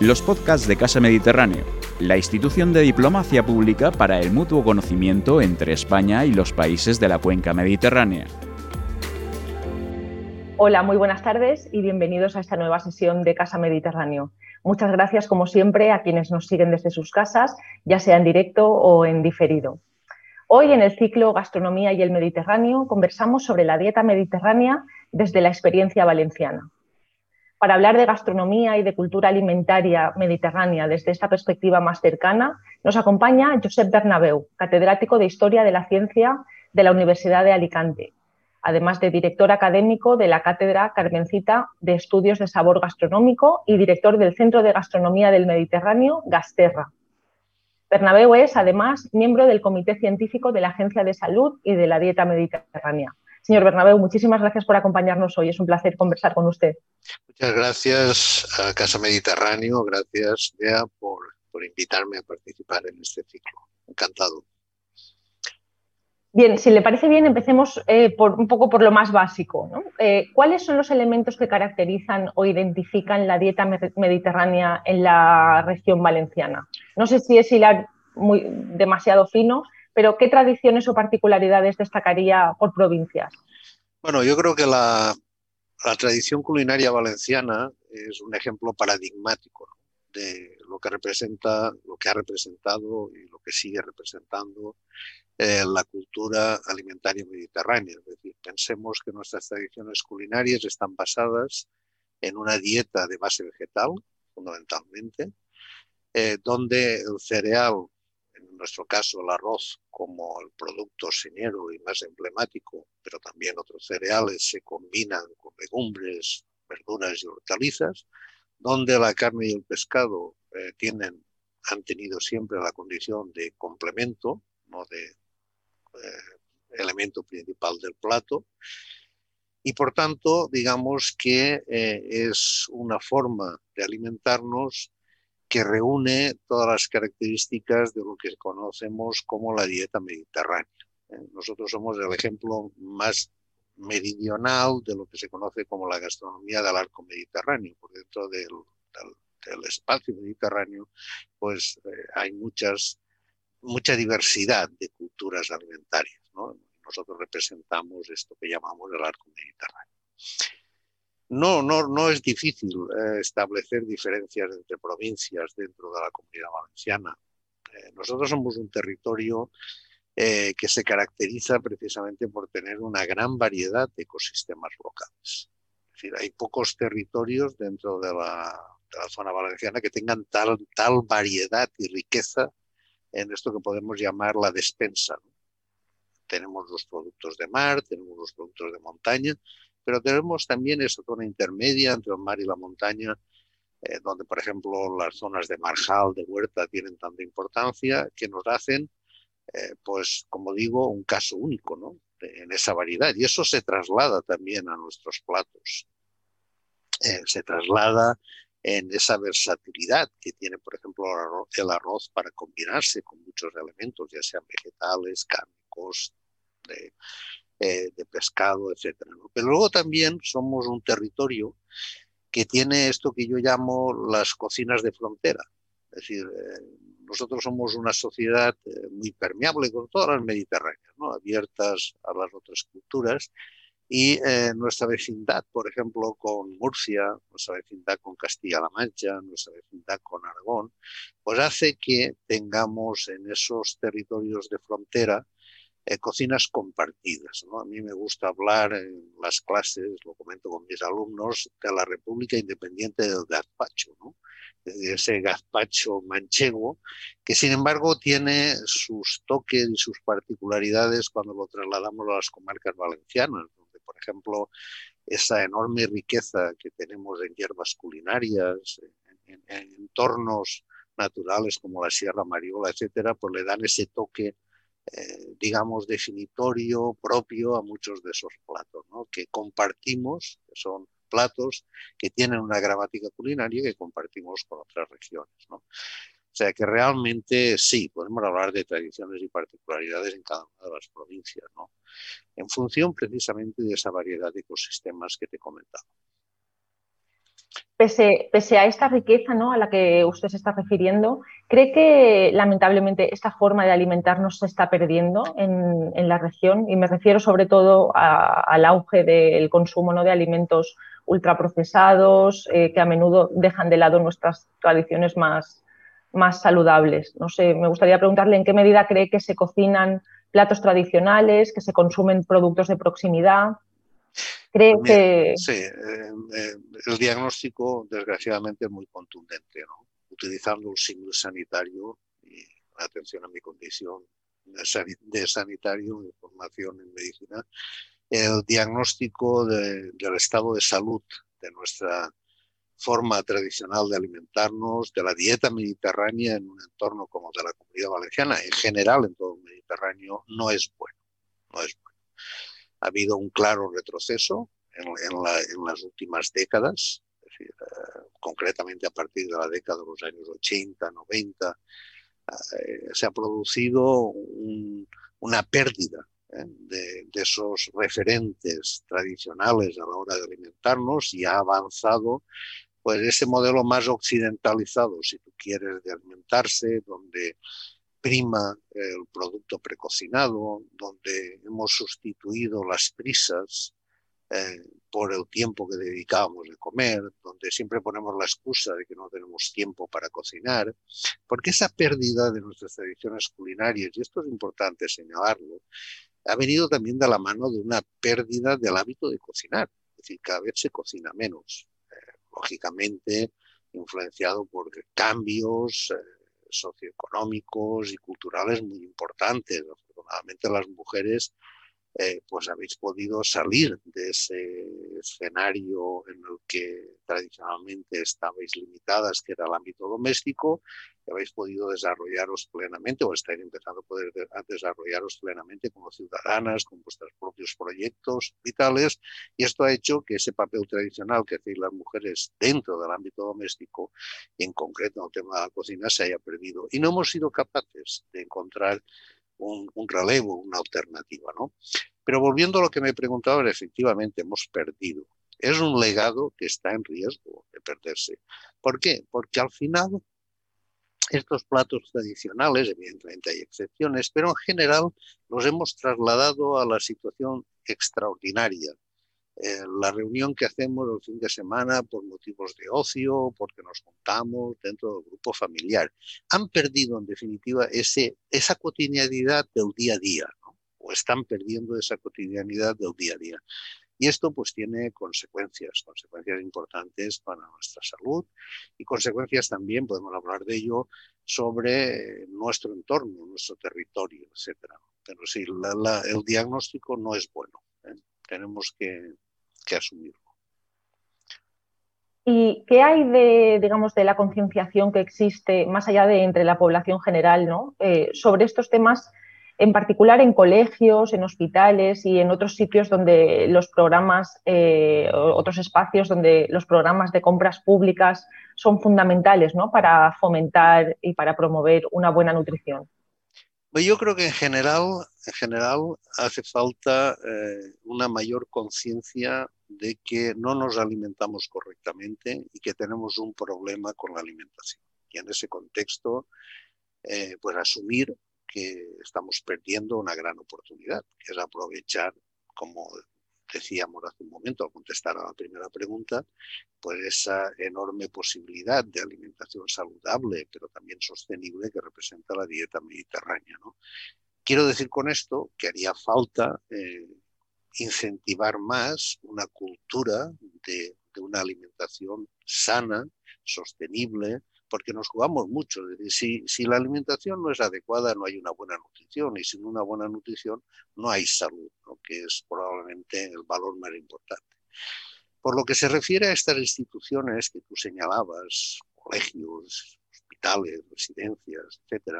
los podcasts de Casa Mediterráneo, la institución de diplomacia pública para el mutuo conocimiento entre España y los países de la cuenca mediterránea. Hola, muy buenas tardes y bienvenidos a esta nueva sesión de Casa Mediterráneo. Muchas gracias, como siempre, a quienes nos siguen desde sus casas, ya sea en directo o en diferido. Hoy, en el ciclo Gastronomía y el Mediterráneo, conversamos sobre la dieta mediterránea desde la experiencia valenciana. Para hablar de gastronomía y de cultura alimentaria mediterránea desde esta perspectiva más cercana, nos acompaña Josep Bernabeu, catedrático de Historia de la Ciencia de la Universidad de Alicante, además de director académico de la Cátedra Carmencita de Estudios de Sabor Gastronómico y director del Centro de Gastronomía del Mediterráneo, Gasterra. Bernabeu es, además, miembro del Comité Científico de la Agencia de Salud y de la Dieta Mediterránea. Señor Bernabeu, muchísimas gracias por acompañarnos hoy. Es un placer conversar con usted. Muchas gracias a Casa Mediterráneo, gracias Bea por, invitarme a participar en este ciclo. Encantado. Bien, si le parece bien, empecemos eh, por, un poco por lo más básico. Eh, ¿Cuáles son los elementos que caracterizan o identifican la dieta mediterránea en la región valenciana? No sé si es hilar muy, demasiado fino, pero ¿qué tradiciones o particularidades destacaría por provincias? Bueno, yo creo que la, tradición culinaria valenciana es un ejemplo paradigmático de lo que representa, lo que ha representado y lo que sigue representando eh, la cultura alimentaria mediterránea. Es decir, pensemos que nuestras tradiciones culinarias están basadas en una dieta de base vegetal, fundamentalmente, eh, donde el cereal nuestro caso el arroz como el producto señero y más emblemático, pero también otros cereales se combinan con legumbres, verduras y hortalizas, donde la carne y el pescado eh, tienen, han tenido siempre la condición de complemento, no de eh, elemento principal del plato. Y por tanto, digamos que eh, es una forma de alimentarnos que reúne todas las características de lo que conocemos como la dieta mediterránea. ¿eh? Nosotros somos el ejemplo más meridional de lo que se conoce como la gastronomía del arco mediterráneo. Por dentro del, espacio mediterráneo, pues eh, hay muchas, mucha diversidad de culturas alimentarias. Nosotros representamos esto que llamamos el arco mediterráneo. No, no, no es difícil eh, establecer diferencias entre provincias dentro de la comunidad valenciana. Eh, nosotros somos un territorio eh, que se caracteriza precisamente por tener una gran variedad de ecosistemas locales. Es decir, hay pocos territorios dentro de la, zona valenciana que tengan tal, tal variedad y riqueza en esto que podemos llamar la despensa. Tenemos los productos de mar, tenemos los productos de montaña, pero tenemos también esa zona intermedia entre el mar y la montaña, eh, donde, por ejemplo, las zonas de marjal, de huerta, tienen tanta importancia que nos hacen, eh, pues, como digo, un caso único ¿no? en esa variedad. Y eso se traslada también a nuestros platos. Eh, se traslada en esa versatilidad que tiene, por ejemplo, el arroz para combinarse con muchos elementos, ya sean vegetales, cárnicos, de, eh, de pescado, etc. Pero luego también somos un territorio que tiene esto que yo llamo las cocinas de frontera. Es decir, eh, nosotros somos una sociedad eh, muy permeable con todas las mediterráneas, ¿no? abiertas a las otras culturas. Y nuestra vecindad, por ejemplo, con Murcia, nuestra vecindad con Castilla-La Mancha, nuestra vecindad con Aragón, pues hace que tengamos en esos territorios de frontera eh, cocinas compartidas. A mí me gusta hablar en las clases, lo comento con mis alumnos, de la República Independiente del Gazpacho, ¿no? ese gazpacho manchego, que sin embargo tiene sus toques y sus particularidades cuando lo trasladamos a las comarcas valencianas, donde, por ejemplo, esa enorme riqueza que tenemos en hierbas culinarias, en, en entornos naturales como la Sierra Mariola, etcétera, pues le dan ese toque eh, digamos, definitorio propio a muchos de esos platos, ¿no? que compartimos, que son platos que tienen una gramática culinaria que compartimos con otras regiones. ¿no? O sea que realmente sí, podemos hablar de tradiciones y particularidades en cada una de las provincias, ¿no? en función precisamente de esa variedad de ecosistemas que te he Pese, a esta riqueza ¿no? a la que usted se está refiriendo, ¿cree que lamentablemente esta forma de alimentarnos se está perdiendo en, la región? Y me refiero sobre todo al auge del consumo ¿no? de alimentos ultraprocesados eh, que a menudo dejan de lado nuestras tradiciones más, más saludables. No sé, me gustaría preguntarle en qué medida cree que se cocinan platos tradicionales, que se consumen productos de proximidad. Creo que... Sí, eh, eh, el diagnóstico desgraciadamente es muy contundente, ¿no? Utilizando un signo sanitario y atención a mi condición de sanitario, de formación en medicina, el diagnóstico del estado de salud de nuestra forma tradicional de alimentarnos, de la dieta mediterránea en un entorno como de la comunidad valenciana, en general en todo el Mediterráneo, no es bueno. No es bueno. Ha habido un claro retroceso en, las últimas décadas, eh, concretamente a partir de la década de los años 80, 90, eh, se ha producido una pérdida ¿eh? de, esos referentes tradicionales a la hora de alimentarnos y ha avanzado pues ese modelo más occidentalizado, si tú quieres, de alimentarse, donde prima el producto precocinado, donde hemos sustituido las prisas eh, por el tiempo que dedicábamos a comer, donde siempre ponemos la excusa de que no tenemos tiempo para cocinar, porque esa pérdida de nuestras tradiciones culinarias, y esto es importante señalarlo, ha venido también de la mano de una pérdida del hábito de cocinar, es decir, cada vez se cocina menos, eh, lógicamente influenciado por cambios. Eh, socioeconómicos y culturales muy importantes. Afortunadamente las mujeres eh, pues habéis podido salir de ese escenario en el que tradicionalmente estabais limitadas, que era el ámbito doméstico, y habéis podido desarrollaros plenamente o estáis empezando a poder desarrollaros plenamente como ciudadanas, con vuestros propios proyectos vitales, y esto ha hecho que ese papel tradicional que hacéis las mujeres dentro del ámbito doméstico, y en concreto en el tema de la cocina, se haya perdido. Y no hemos sido capaces de encontrar un, relevo, una alternativa. ¿no? Pero volviendo a lo que me preguntaba, efectivamente hemos perdido. Es un legado que está en riesgo de perderse. ¿Por qué? Porque al final estos platos tradicionales, evidentemente hay excepciones, pero en general los hemos trasladado a la situación extraordinaria eh, la reunión que hacemos el fin de semana por motivos de ocio, porque nos juntamos dentro del grupo familiar. Han perdido, en definitiva, ese, esa cotidianidad del día a día, o están perdiendo esa cotidianidad del día a día. Y esto pues tiene consecuencias, consecuencias importantes para nuestra salud y consecuencias también, podemos hablar de ello, sobre nuestro entorno, nuestro territorio, etc. Pero sí, el diagnóstico no es bueno. ¿eh? Tenemos que, ¿Y qué hay de, digamos, de la concienciación que existe más allá de entre la población general, ¿no? Eh, sobre estos temas, en particular en colegios, en hospitales y en otros sitios donde los programas, eh, otros espacios donde los programas de compras públicas son fundamentales, ¿no? Para fomentar y para promover una buena nutrición. Pues yo creo que en general, en general hace falta eh, una mayor conciencia de que no nos alimentamos correctamente y que tenemos un problema con la alimentación. Y en ese contexto, eh, pues asumir que estamos perdiendo una gran oportunidad, que es aprovechar, como decíamos hace un momento al contestar a la primera pregunta, pues esa enorme posibilidad de alimentación saludable, pero también sostenible que representa la dieta mediterránea. Quiero decir con esto que haría falta eh, incentivar más una cultura de, una alimentación sana, sostenible, porque nos jugamos mucho. si, si, la alimentación no es adecuada, no hay una buena nutrición, y sin una buena nutrición no hay salud, que es probablemente el valor más importante. Por lo que se refiere a estas instituciones que tú señalabas, colegios, hospitales, residencias, etc.,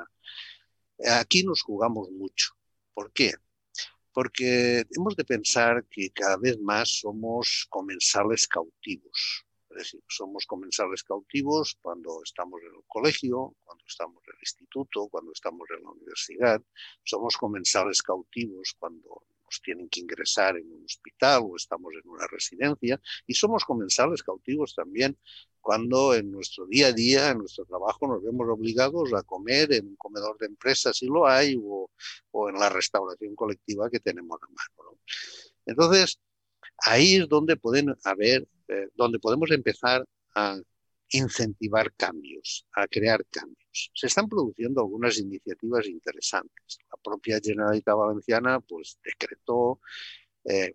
aquí nos jugamos mucho. ¿Por qué? porque hemos de pensar que cada vez más somos comensales cautivos. Decir, somos comensales cautivos cuando estamos en el colegio, cuando estamos en el instituto, cuando estamos en la universidad. Somos comensales cautivos cuando nos tienen que ingresar en un hospital o estamos en una residencia y somos comensales cautivos también cuando en nuestro día a día, en nuestro trabajo, nos vemos obligados a comer en un comedor de empresa si lo hay o, o en la restauración colectiva que tenemos a mano. Entonces, ahí es donde pueden haber, eh, donde podemos empezar a incentivar cambios, a crear cambios. Se están produciendo algunas iniciativas interesantes. La propia Generalitat Valenciana pues, decretó, eh,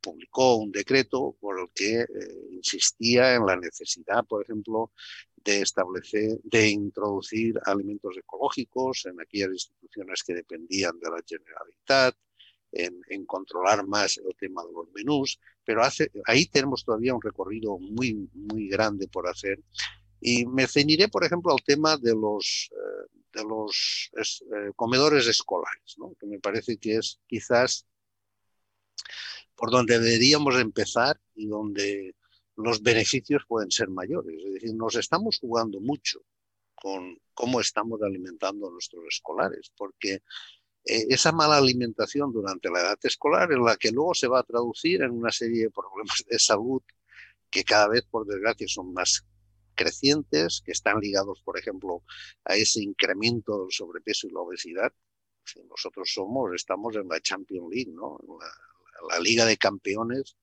publicó un decreto por el que eh, insistía en la necesidad, por ejemplo, de establecer, de introducir alimentos ecológicos en aquellas instituciones que dependían de la Generalitat, en, controlar más el tema de los menús, pero hace, ahí tenemos todavía un recorrido muy, muy grande por hacer. Y me ceñiré, por ejemplo, al tema de los, eh, de los eh, comedores escolares, ¿no? que me parece que es quizás por donde deberíamos empezar y donde los beneficios pueden ser mayores. Es decir, nos estamos jugando mucho con cómo estamos alimentando a nuestros escolares, porque eh, esa mala alimentación durante la edad escolar en la que luego se va a traducir en una serie de problemas de salud que cada vez, por desgracia, son más crecientes, que están ligados, por ejemplo, a ese incremento del sobrepeso y la obesidad. Si nosotros somos, estamos en la Champions League, ¿no? la Liga de Campeones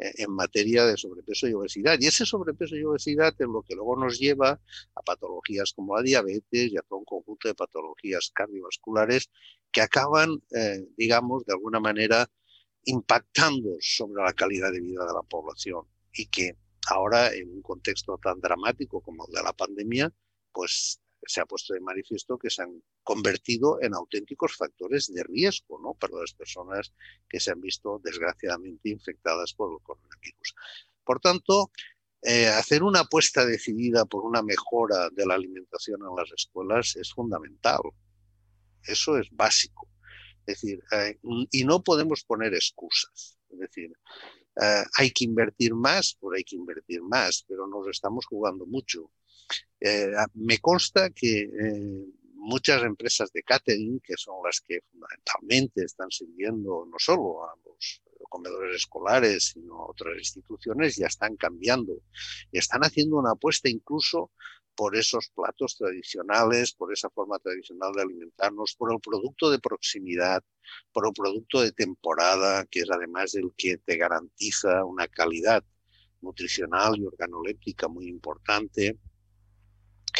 en materia de sobrepeso y obesidad. Y ese sobrepeso y obesidad es lo que luego nos lleva a patologías como la diabetes y a todo un conjunto de patologías cardiovasculares que acaban, eh, digamos, de alguna manera impactando sobre la calidad de vida de la población y que ahora en un contexto tan dramático como el de la pandemia, pues se ha puesto de manifiesto que se han convertido en auténticos factores de riesgo ¿no? para las personas que se han visto desgraciadamente infectadas por el coronavirus. Por tanto, eh, hacer una apuesta decidida por una mejora de la alimentación en las escuelas es fundamental. Eso es básico. Es decir, eh, y no podemos poner excusas. Es decir, eh, hay que invertir más, pues hay que invertir más, pero nos estamos jugando mucho. Eh, me consta que eh, muchas empresas de catering, que son las que fundamentalmente están sirviendo no solo a los comedores escolares, sino a otras instituciones, ya están cambiando. Y están haciendo una apuesta incluso por esos platos tradicionales, por esa forma tradicional de alimentarnos, por el producto de proximidad, por el producto de temporada, que es además el que te garantiza una calidad nutricional y organoléptica muy importante,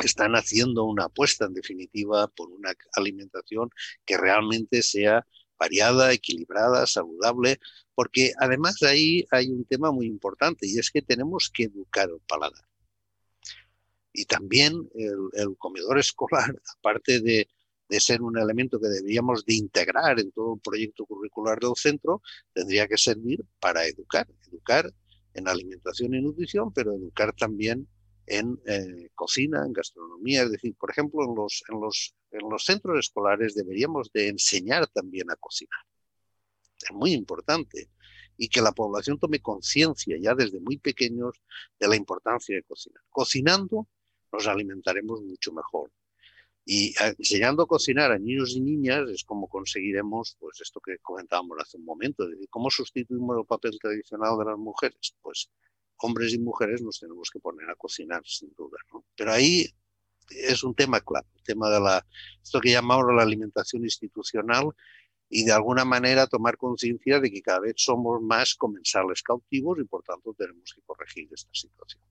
están haciendo una apuesta en definitiva por una alimentación que realmente sea variada, equilibrada, saludable, porque además ahí hay un tema muy importante y es que tenemos que educar el paladar. Y también el, comedor escolar, aparte de, de, ser un elemento que deberíamos de integrar en todo el proyecto curricular del centro, tendría que servir para educar, educar en alimentación y nutrición, pero educar también en eh, cocina, en gastronomía. Es decir, por ejemplo, en los, en, los, en los centros escolares deberíamos de enseñar también a cocinar. Es muy importante. Y que la población tome conciencia ya desde muy pequeños de la importancia de cocinar. Cocinando nos alimentaremos mucho mejor. Y eh, enseñando a cocinar a niños y niñas es como conseguiremos, pues esto que comentábamos hace un momento, de cómo sustituimos el papel tradicional de las mujeres. Pues hombres y mujeres nos tenemos que poner a cocinar, sin duda. Pero ahí es un tema claro, el tema de la, esto que llamamos la alimentación institucional y de alguna manera tomar conciencia de que cada vez somos más comensales cautivos y por tanto tenemos que corregir esta situación.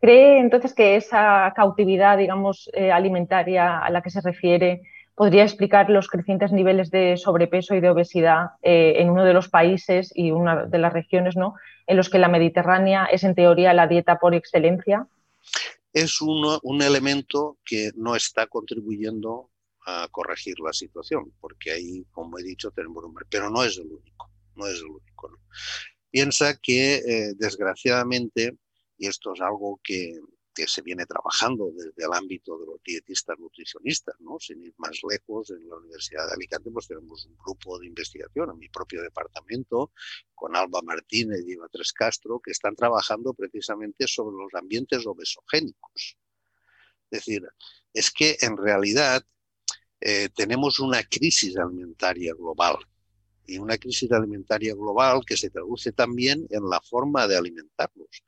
¿Cree entonces que esa cautividad, digamos, eh, alimentaria a la que se refiere podría explicar los crecientes niveles de sobrepeso y de obesidad eh, en uno de los países y una de las regiones ¿no? en los que la Mediterránea es en teoría la dieta por excelencia? Es un elemento que no está contribuyendo a corregir la situación, porque ahí, como he dicho, tenemos un... Pero no es el único, no es el único. Piensa que, eh, desgraciadamente, y esto es algo que, que se viene trabajando desde el ámbito de los dietistas nutricionistas, ¿no? Sin ir más lejos, en la Universidad de Alicante pues tenemos un grupo de investigación en mi propio departamento, con Alba Martínez y Eva Tres Castro, que están trabajando precisamente sobre los ambientes obesogénicos. Es decir, es que en realidad eh, tenemos una crisis alimentaria global y una crisis alimentaria global que se traduce también en la forma de alimentarnos.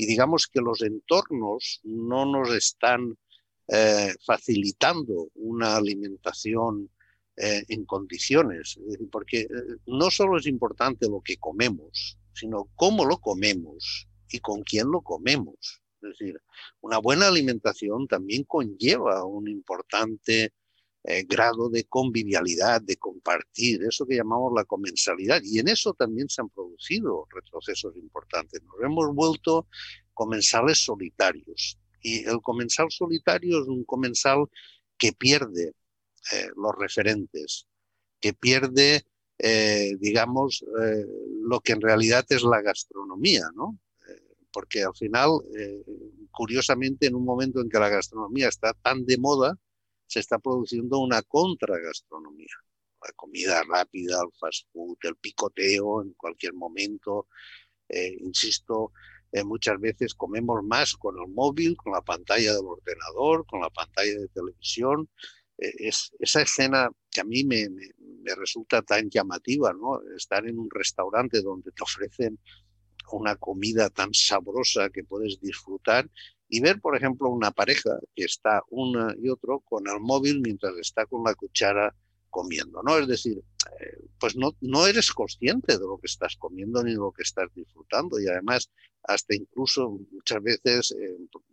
Y digamos que los entornos no nos están eh, facilitando una alimentación eh, en condiciones, porque eh, no solo es importante lo que comemos, sino cómo lo comemos y con quién lo comemos. Es decir, una buena alimentación también conlleva un importante eh, grado de convivialidad, de compartir, eso que llamamos la comensalidad. Y en eso también se han producido retrocesos importantes. Nos hemos vuelto comensales solitarios. Y el comensal solitario es un comensal que pierde eh, los referentes, que pierde, eh, digamos, lo que en realidad es la gastronomía, ¿no? porque al final, curiosamente, en un momento en que la gastronomía está tan de moda, se está produciendo una contragastronomía. La comida rápida, el fast food, el picoteo en cualquier momento. Eh, insisto, eh, muchas veces comemos más con el móvil, con la pantalla del ordenador, con la pantalla de televisión. Eh, es, esa escena que a mí me, me, resulta tan llamativa, ¿no? Estar en un restaurante donde te ofrecen una comida tan sabrosa que puedes disfrutar y ver, por ejemplo, una pareja que está uno y otro con el móvil mientras está con la cuchara comiendo, ¿no? Es decir, eh, pues no, no eres consciente de lo que estás comiendo ni de lo que estás disfrutando y además hasta incluso muchas veces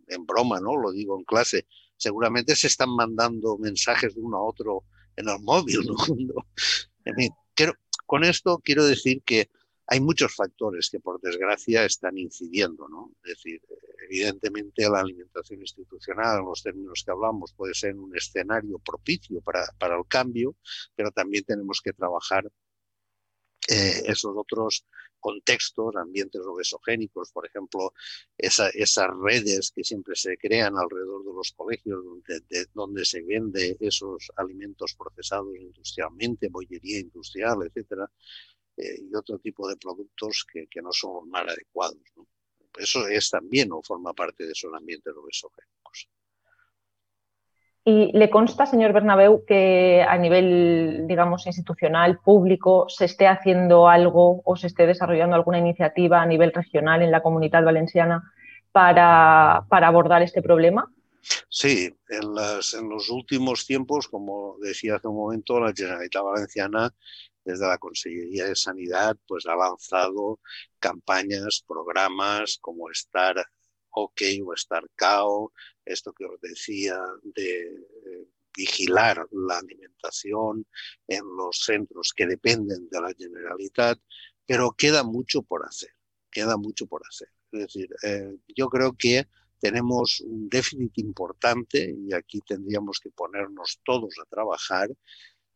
en, broma, ¿no? Lo digo en clase, seguramente se están mandando mensajes de uno a otro en el móvil, ¿no? con esto quiero decir que hay muchos factores que por desgracia están incidiendo, ¿no? Es decir, evidentemente la alimentación institucional, en los términos que hablamos, puede ser un escenario propicio para, para el cambio, pero también tenemos que trabajar eh, esos otros contextos, ambientes obesogénicos, por ejemplo, esas redes que siempre se crean alrededor de los colegios donde, donde se vende esos alimentos procesados industrialmente, bollería industrial, etcétera, eh, y otro tipo de productos que, que no son los más adecuados. ¿no? Eso es también o forma parte de esos ambientes obesogénicos. ¿Y le consta, señor Bernabeu, que a nivel, digamos, institucional, público, se esté haciendo algo o se esté desarrollando alguna iniciativa a nivel regional en la comunidad valenciana para, para abordar este problema? Sí, en, las, en, los últimos tiempos, como decía hace un momento, la Generalitat Valenciana desde la Consejería de Sanidad, pues ha lanzado campañas, programas como Estar OK o Estar CAO, esto que os decía de eh, vigilar la alimentación en los centros que dependen de la Generalitat, pero queda mucho por hacer, queda mucho por hacer. Es decir, eh, yo creo que tenemos un déficit importante y aquí tendríamos que ponernos todos a trabajar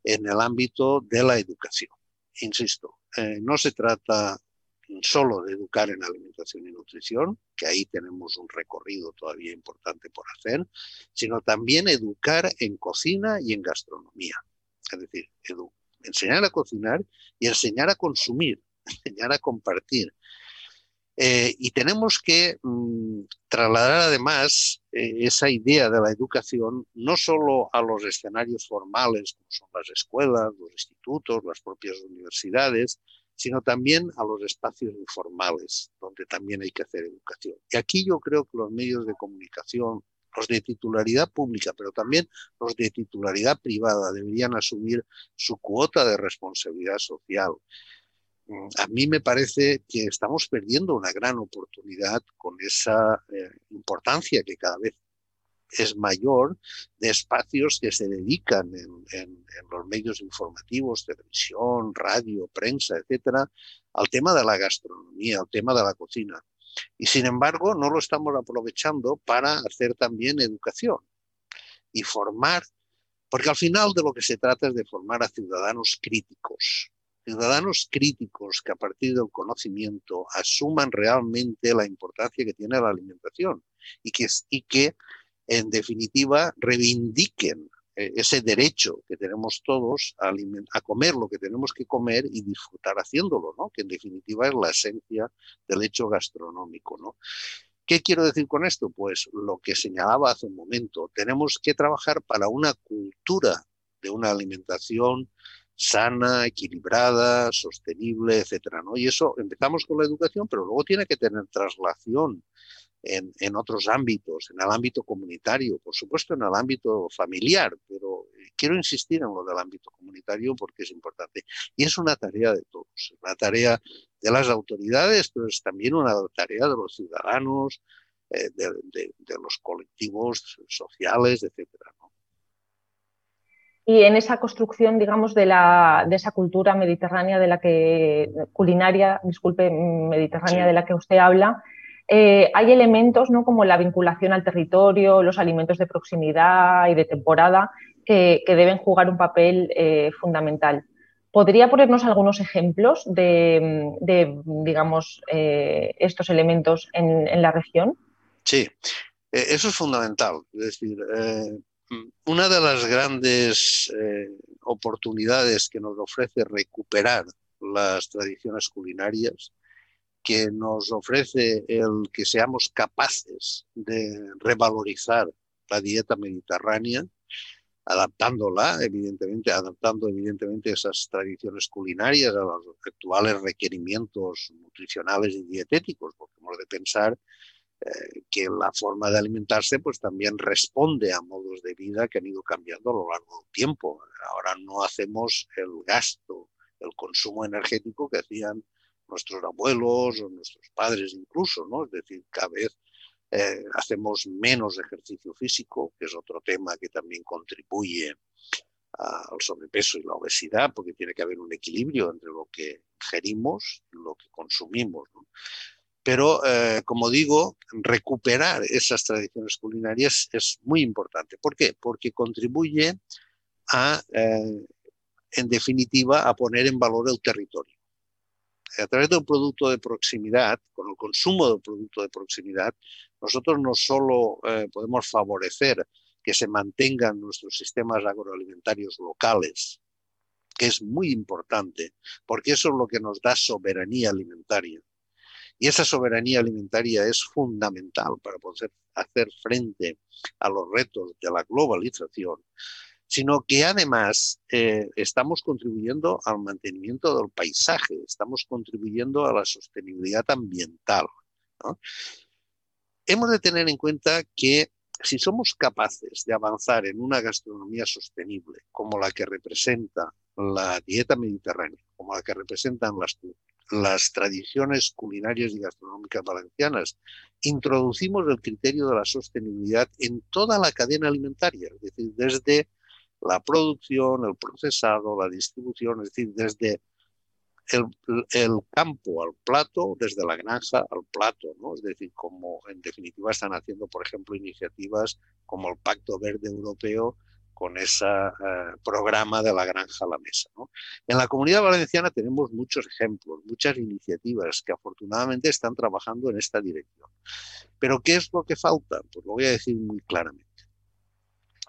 en el ámbito de la educación. Insisto, eh, no se trata solo de educar en alimentación y nutrición, que ahí tenemos un recorrido todavía importante por hacer, sino también educar en cocina y en gastronomía. Es decir, enseñar a cocinar y enseñar a consumir, enseñar a compartir, eh, y tenemos que mm, trasladar además eh, esa idea de la educación no solo a los escenarios formales, como son las escuelas, los institutos, las propias universidades, sino también a los espacios informales, donde también hay que hacer educación. Y aquí yo creo que los medios de comunicación, los de titularidad pública, pero también los de titularidad privada, deberían asumir su cuota de responsabilidad social a mí me parece que estamos perdiendo una gran oportunidad con esa eh, importancia que cada vez es mayor de espacios que se dedican en, los medios informativos, televisión, radio, prensa, etcétera, al tema de la gastronomía, al tema de la cocina. Y sin embargo, no lo estamos aprovechando para hacer también educación y formar, porque al final de lo que se trata es de formar a ciudadanos críticos, ciudadanos críticos que a partir del conocimiento asuman realmente la importancia que tiene la alimentación y que, y que en definitiva reivindiquen eh, ese derecho que tenemos todos a, a, comer lo que tenemos que comer y disfrutar haciéndolo, ¿no? que en definitiva es la esencia del hecho gastronómico. ¿no? ¿Qué quiero decir con esto? Pues lo que señalaba hace un momento, tenemos que trabajar para una cultura de una alimentación sana, equilibrada, sostenible, etcétera, ¿no? Y eso empezamos con la educación, pero luego tiene que tener traslación en, otros ámbitos, en el ámbito comunitario, por supuesto en el ámbito familiar, pero eh, quiero insistir en lo del ámbito comunitario porque es importante. Y es una tarea de todos, una tarea de las autoridades, pero es también una tarea de los ciudadanos, eh, de, los colectivos sociales, etcétera. Y en esa construcción, digamos, de, la, de esa cultura mediterránea de la que, culinaria, disculpe, mediterránea de la que usted habla, eh, hay elementos ¿no? como la vinculación al territorio, los alimentos de proximidad y de temporada que, deben jugar un papel eh, fundamental. ¿Podría ponernos algunos ejemplos de, digamos, eh, estos elementos en, la región? Sí, eso es fundamental. Es decir, una de las grandes oportunidades que nos ofrece recuperar las tradiciones culinarias que nos ofrece el que seamos capaces de revalorizar la dieta mediterránea, adaptándola, evidentemente, adaptando evidentemente esas tradiciones culinarias a los actuales requerimientos nutricionales y dietéticos, porque hemos de pensar que la forma de alimentarse pues también responde a modos de vida que han ido cambiando a lo largo del tiempo. Ahora no hacemos el gasto, el consumo energético que hacían nuestros abuelos o nuestros padres incluso, ¿no? Es decir, cada vez eh, hacemos menos ejercicio físico, que es otro tema que también contribuye al sobrepeso y la obesidad, porque tiene que haber un equilibrio entre lo que ingerimos y lo que consumimos. Pero, eh, como digo, recuperar esas tradiciones culinarias es muy importante. ¿Por qué? Porque contribuye a, eh, en definitiva, a poner en valor el territorio a través de un producto de proximidad, con el consumo de un producto de proximidad, nosotros no solo eh, podemos favorecer que se mantengan nuestros sistemas agroalimentarios locales, que es muy importante, porque eso es lo que nos da soberanía alimentaria. Y esa soberanía alimentaria es fundamental para poder hacer frente a los retos de la globalización sino que además eh, estamos contribuyendo al mantenimiento del paisaje, estamos contribuyendo a la sostenibilidad ambiental. Hemos de tener en cuenta que si somos capaces de avanzar en una gastronomía sostenible, como la que representa la dieta mediterránea, como la que representan las, las tradiciones culinarias y gastronómicas valencianas, introducimos el criterio de la sostenibilidad en toda la cadena alimentaria, es decir, desde la producción, el procesado, la distribución, es decir, desde el, campo al plato, desde la granja al plato, ¿no? Es decir, como en definitiva están haciendo, por ejemplo, iniciativas como el Pacto Verde Europeo con ese eh, programa de la granja a la mesa. En la comunidad valenciana tenemos muchos ejemplos, muchas iniciativas que afortunadamente están trabajando en esta dirección. Pero ¿qué es lo que falta? Pues lo voy a decir muy claramente.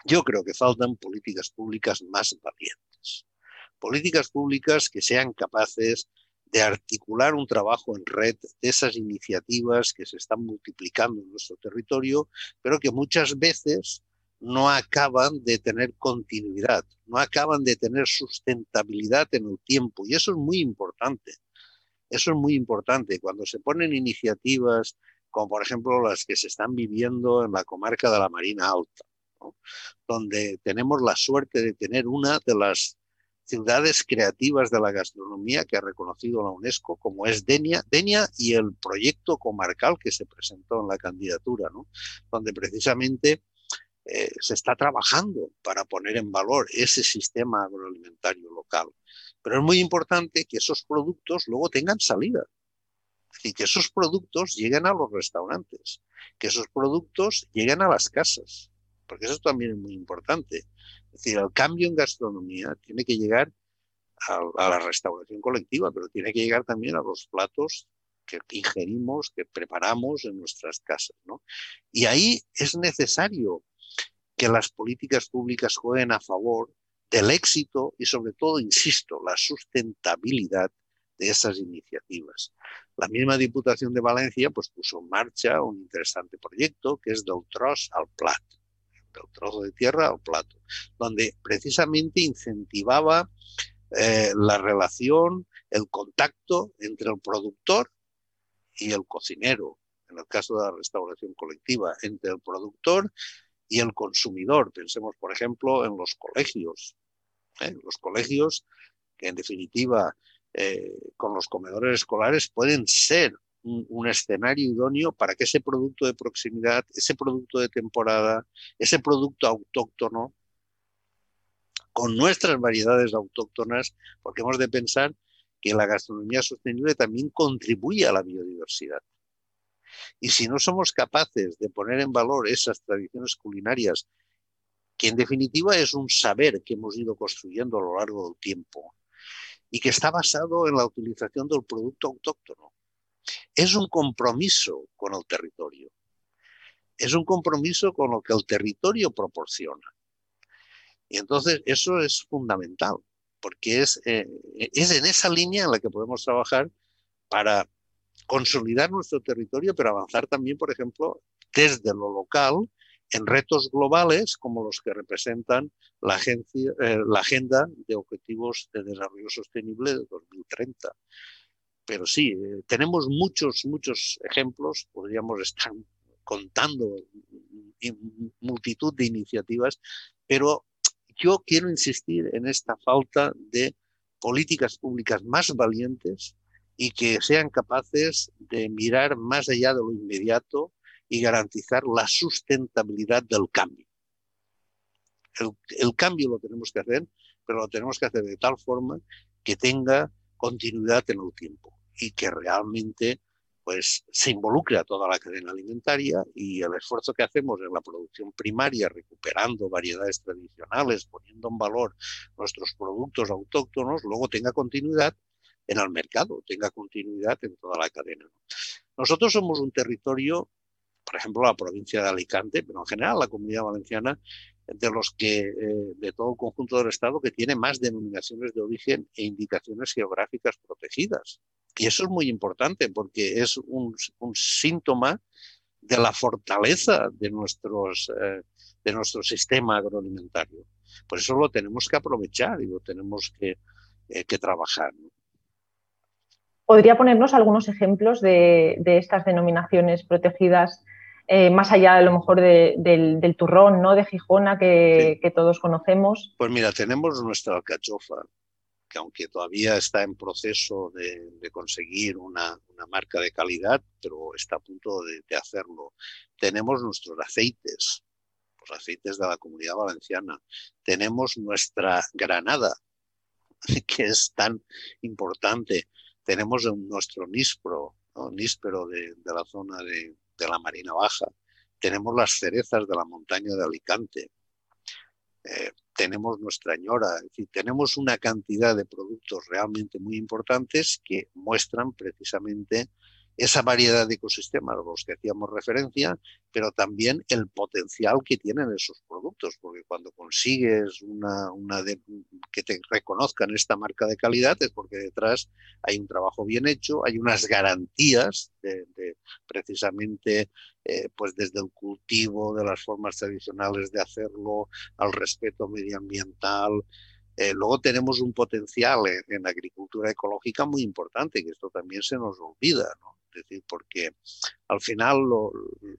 Yo creo que faltan políticas públicas más valientes, políticas públicas que sean capaces de articular un trabajo en red de esas iniciativas que se están multiplicando en nuestro territorio, pero que muchas veces no acaban de tener continuidad, no acaban de tener sustentabilidad en el tiempo. Y eso es muy importante. Eso es muy importante. Cuando se ponen iniciativas como por ejemplo las que se están viviendo en la comarca de la Marina Alta, donde tenemos la suerte de tener una de las ciudades creativas de la gastronomía que ha reconocido la UNESCO, como es Denia, Denia y el proyecto comarcal que se presentó en la candidatura, donde precisamente eh, se está trabajando para poner en valor ese sistema agroalimentario local. Pero es muy importante que esos productos luego tengan salida, y que esos productos lleguen a los restaurantes, que esos productos lleguen a las casas, porque eso también es muy importante. Es decir, el cambio en gastronomía tiene que llegar a, la restauración colectiva, pero tiene que llegar también a los platos que ingerimos, que preparamos en nuestras casas. Y ahí es necesario que las políticas públicas jueguen a favor del éxito y sobre todo, insisto, la sustentabilidad de esas iniciativas. La misma Diputación de Valencia pues, puso en marcha un interesante proyecto que es del tros al plat del trozo de tierra al plato, donde precisamente incentivaba eh, la relación, el contacto entre el productor y el cocinero, en el caso de la restauración colectiva, entre el productor y el consumidor. Pensemos, por ejemplo, en los colegios. ¿eh? Los colegios que, en definitiva, eh, con los comedores escolares pueden ser un, escenario idóneo para que ese producto de proximidad, ese producto de temporada, ese producto autóctono, con nuestras variedades autóctonas, porque hemos de pensar que la gastronomía sostenible también contribuye a la biodiversidad. Y si no somos capaces de poner en valor esas tradiciones culinarias, que en definitiva es un saber que hemos ido construyendo a lo largo del tiempo y que está basado en la utilización del producto autóctono, es un compromiso con el territorio. Es un compromiso con lo que el territorio proporciona. Y entonces eso es fundamental, porque es, eh, es en esa línea en la que podemos trabajar para consolidar nuestro territorio, pero avanzar también, por ejemplo, desde lo local en retos globales como los que representan la, agencia, eh, la Agenda de Objetivos de Desarrollo Sostenible de 2030 pero sí, eh, tenemos muchos, muchos ejemplos, podríamos estar contando multitud de iniciativas, pero yo quiero insistir en esta falta de políticas públicas más valientes y que sean capaces de mirar más allá de lo inmediato y garantizar la sustentabilidad del cambio. el, cambio lo tenemos que hacer, pero lo tenemos que hacer de tal forma que tenga continuidad en el tiempo y que realmente pues se involucre a toda la cadena alimentaria y el esfuerzo que hacemos en la producción primaria, recuperando variedades tradicionales, poniendo en valor nuestros productos autóctonos, luego tenga continuidad en el mercado, tenga continuidad en toda la cadena. Nosotros somos un territorio, por ejemplo, la provincia de Alicante, pero en general la comunidad valenciana, de los que, eh, de todo el conjunto del Estado, que tiene más denominaciones de origen e indicaciones geográficas protegidas. Y eso es muy importante porque es un, síntoma de la fortaleza de, nuestros, eh, de nuestro sistema agroalimentario. Por eso lo tenemos que aprovechar y lo tenemos que, eh, trabajar. ¿Podría ponernos algunos ejemplos de, estas denominaciones protegidas, eh, más allá a lo mejor del, turrón, ¿no? de Gijona, que, que, todos conocemos? Pues mira, tenemos nuestra alcachofa, que aunque todavía está en proceso de, conseguir una, marca de calidad, pero está a punto de, hacerlo. Tenemos nuestros aceites, los aceites de la comunidad valenciana. Tenemos nuestra granada, que es tan importante. Tenemos nuestro níspero, níspero de, la zona de, la Marina Baja. Tenemos las cerezas de la montaña de Alicante. Eh, tenemos nuestra ñora, es decir, tenemos una cantidad de productos realmente muy importantes que muestran precisamente esa variedad de ecosistemas a los que hacíamos referencia, pero también el potencial que tienen esos productos, porque cuando consigues una, que te reconozcan esta marca de calidad es porque detrás hay un trabajo bien hecho, hay unas garantías de, precisamente eh, pues desde el cultivo de las formas tradicionales de hacerlo, al respeto medioambiental, eh, luego tenemos un potencial en, en, agricultura ecológica muy importante, que esto también se nos olvida, ¿no? Es decir, porque al final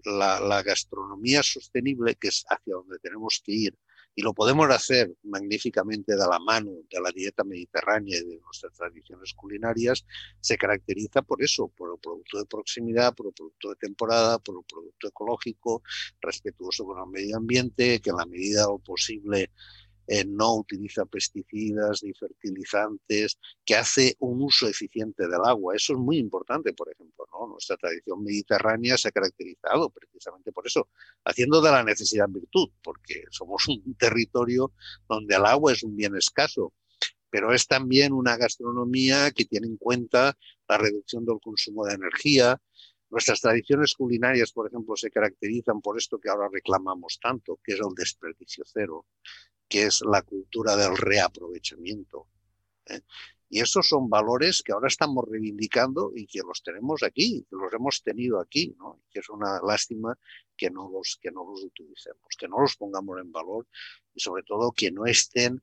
la, gastronomía sostenible, que es hacia donde tenemos que ir, y lo podemos hacer magníficamente de la mano de la dieta mediterránea y de nuestras tradiciones culinarias, se caracteriza por eso, por el producto de proximidad, por el producto de temporada, por el producto ecológico, respetuoso con el medio ambiente, que en la medida de lo posible eh, no utiliza pesticidas ni fertilizantes, que hace un uso eficiente del agua. Eso es muy importante, por ejemplo. Nuestra tradición mediterránea se ha caracterizado precisamente por eso, haciendo de la necesidad virtud, porque somos un territorio donde el agua es un bien escaso pero es también una gastronomía que tiene en cuenta la reducción del consumo de energía. Nuestras tradiciones culinarias, por ejemplo, se caracterizan por esto que ahora reclamamos tanto, que es el desperdicio cero que es la cultura del reaprovechamiento. ¿eh? Y esos son valores que ahora estamos reivindicando y que los tenemos aquí, que los hemos tenido aquí, que es una lástima que no, los, que no los utilicemos, que no los pongamos en valor y sobre todo que no estén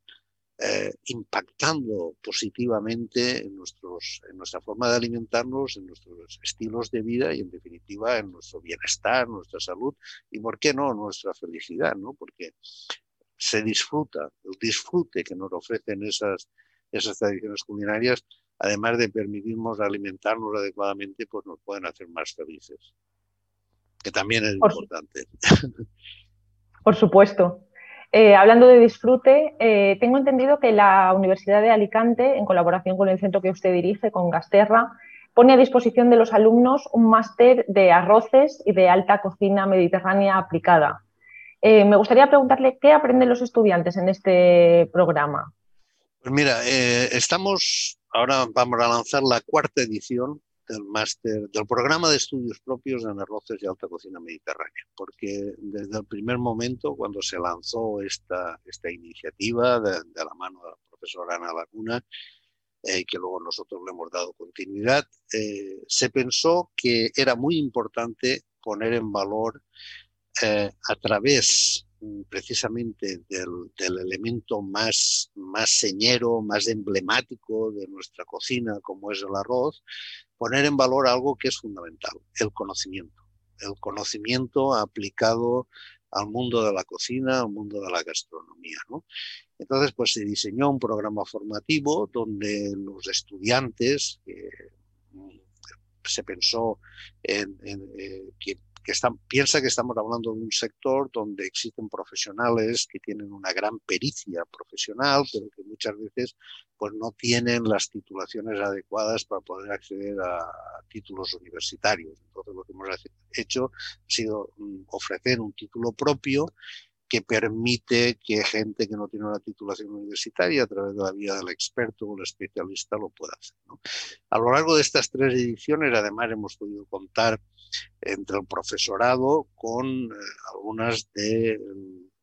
eh, impactando positivamente en, nuestros, en nuestra forma de alimentarnos, en nuestros estilos de vida y en definitiva en nuestro bienestar, nuestra salud y, ¿por qué no?, nuestra felicidad, ¿no? Porque se disfruta, el disfrute que nos ofrecen esas, esas tradiciones culinarias, además de permitirnos alimentarnos adecuadamente, pues nos pueden hacer más felices, que también es importante. Por supuesto. Eh, hablando de disfrute, eh, tengo entendido que la Universidad de Alicante, en colaboración con el centro que usted dirige, con Gasterra, pone a disposición de los alumnos un máster de arroces y de alta cocina mediterránea aplicada. Eh, me gustaría preguntarle qué aprenden los estudiantes en este programa. Pues mira, estamos, ahora vamos a lanzar la cuarta edición del máster, del programa de estudios propios en arroces y alta cocina mediterránea, porque desde el primer momento, cuando se lanzó esta, esta iniciativa de, la mano de la profesora Ana Laguna, eh, que luego nosotros le hemos dado continuidad, eh, se pensó que era muy importante poner en valor eh, a través mm, precisamente del, elemento más, más señero, más emblemático de nuestra cocina, como es el arroz, poner en valor algo que es fundamental, el conocimiento. El conocimiento aplicado al mundo de la cocina, al mundo de la gastronomía. Entonces, pues se diseñó un programa formativo donde los estudiantes, mm, se pensó en, eh, que piensa que estamos hablando de un sector donde existen profesionales que tienen una gran pericia profesional, pero que muchas veces pues, no tienen las titulaciones adecuadas para poder acceder a títulos universitarios. Entonces lo que hemos hecho ha sido mm, ofrecer un título propio que permite que gente que no tiene una titulación universitaria a través de la vía del experto o el especialista lo pueda hacer. A lo largo de estas tres ediciones, además, hemos podido contar entre el profesorado con eh, algunas de